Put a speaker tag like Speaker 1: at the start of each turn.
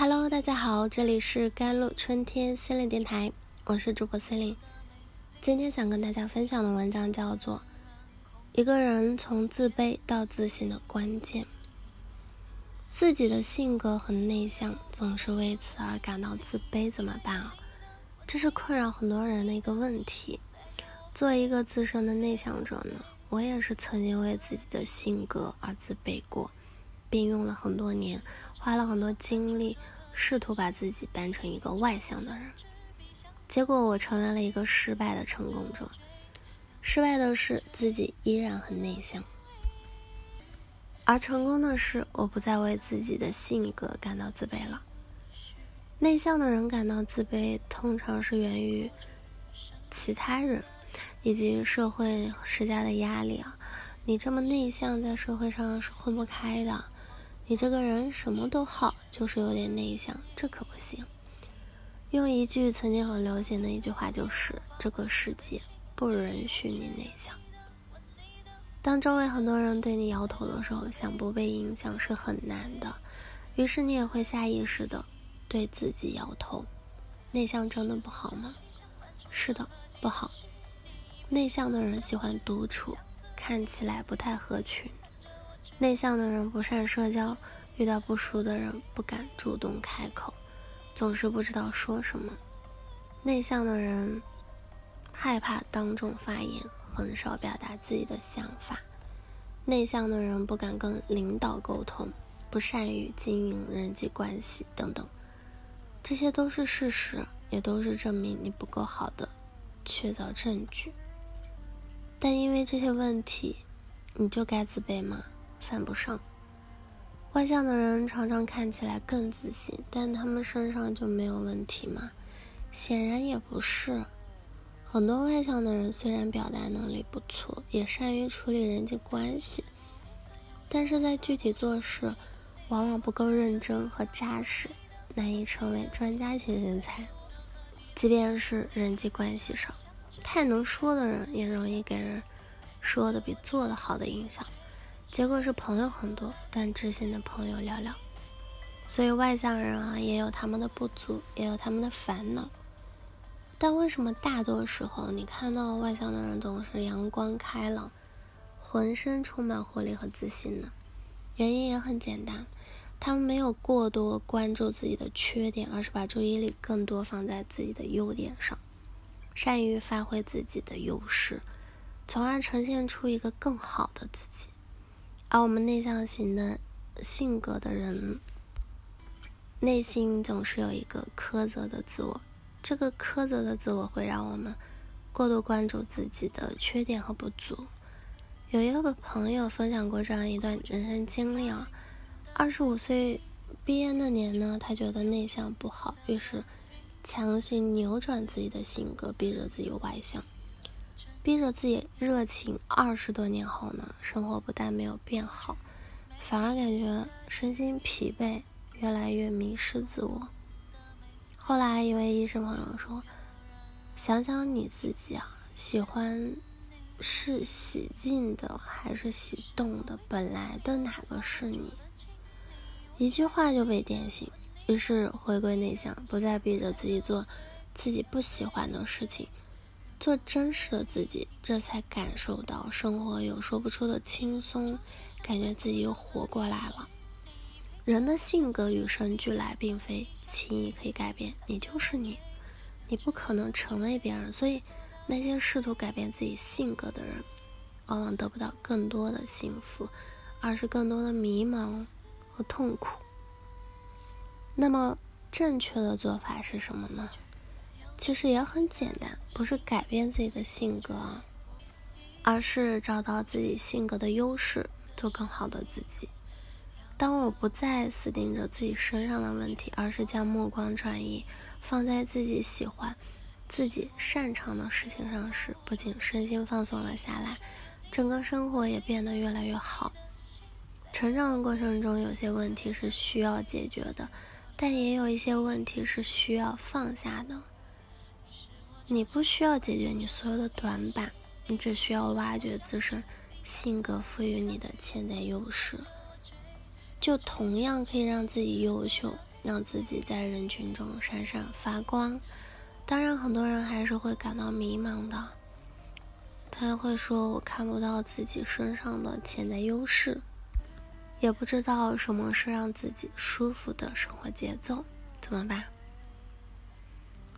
Speaker 1: Hello，大家好，这里是甘露春天心灵电台，我是主播 C 琳。今天想跟大家分享的文章叫做《一个人从自卑到自信的关键》。自己的性格很内向，总是为此而感到自卑，怎么办啊？这是困扰很多人的一个问题。作为一个资深的内向者呢，我也是曾经为自己的性格而自卑过，并用了很多年，花了很多精力，试图把自己扮成一个外向的人。结果我成为了一个失败的成功者。失败的是自己依然很内向，而成功的是我不再为自己的性格感到自卑了。内向的人感到自卑，通常是源于其他人以及社会施加的压力啊。你这么内向，在社会上是混不开的。你这个人什么都好，就是有点内向，这可不行。用一句曾经很流行的一句话就是：“这个世界不允许你内向。”当周围很多人对你摇头的时候，想不被影响是很难的。于是你也会下意识的。对自己摇头，内向真的不好吗？是的，不好。内向的人喜欢独处，看起来不太合群。内向的人不善社交，遇到不熟的人不敢主动开口，总是不知道说什么。内向的人害怕当众发言，很少表达自己的想法。内向的人不敢跟领导沟通，不善于经营人际关系等等。这些都是事实，也都是证明你不够好的确凿证据。但因为这些问题，你就该自卑吗？犯不上。外向的人常常看起来更自信，但他们身上就没有问题吗？显然也不是。很多外向的人虽然表达能力不错，也善于处理人际关系，但是在具体做事，往往不够认真和扎实。难以成为专家型人才，即便是人际关系上，太能说的人也容易给人说的比做的好的印象，结果是朋友很多，但知心的朋友寥寥。所以外向人啊，也有他们的不足，也有他们的烦恼。但为什么大多时候你看到外向的人总是阳光开朗，浑身充满活力和自信呢？原因也很简单。他们没有过多关注自己的缺点，而是把注意力更多放在自己的优点上，善于发挥自己的优势，从而呈现出一个更好的自己。而我们内向型的性格的人，内心总是有一个苛责的自我，这个苛责的自我会让我们过度关注自己的缺点和不足。有一个朋友分享过这样一段人生经历啊。二十五岁毕业那年呢，他觉得内向不好，于是强行扭转自己的性格，逼着自己外向，逼着自己热情。二十多年后呢，生活不但没有变好，反而感觉身心疲惫，越来越迷失自我。后来一位医生朋友说：“想想你自己啊，喜欢是喜静的还是喜动的？本来的哪个是你？”一句话就被点醒，于是回归内向，不再逼着自己做自己不喜欢的事情，做真实的自己，这才感受到生活有说不出的轻松，感觉自己又活过来了。人的性格与生俱来，并非轻易可以改变，你就是你，你不可能成为别人。所以，那些试图改变自己性格的人，往往得不到更多的幸福，而是更多的迷茫。和痛苦。那么，正确的做法是什么呢？其实也很简单，不是改变自己的性格，而是找到自己性格的优势，做更好的自己。当我不再死盯着自己身上的问题，而是将目光转移，放在自己喜欢、自己擅长的事情上时，不仅身心放松了下来，整个生活也变得越来越好。成长的过程中，有些问题是需要解决的，但也有一些问题是需要放下的。你不需要解决你所有的短板，你只需要挖掘自身性格赋予你的潜在优势，就同样可以让自己优秀，让自己在人群中闪闪发光。当然，很多人还是会感到迷茫的。他会说：“我看不到自己身上的潜在优势，也不知道什么是让自己舒服的生活节奏，怎么办？”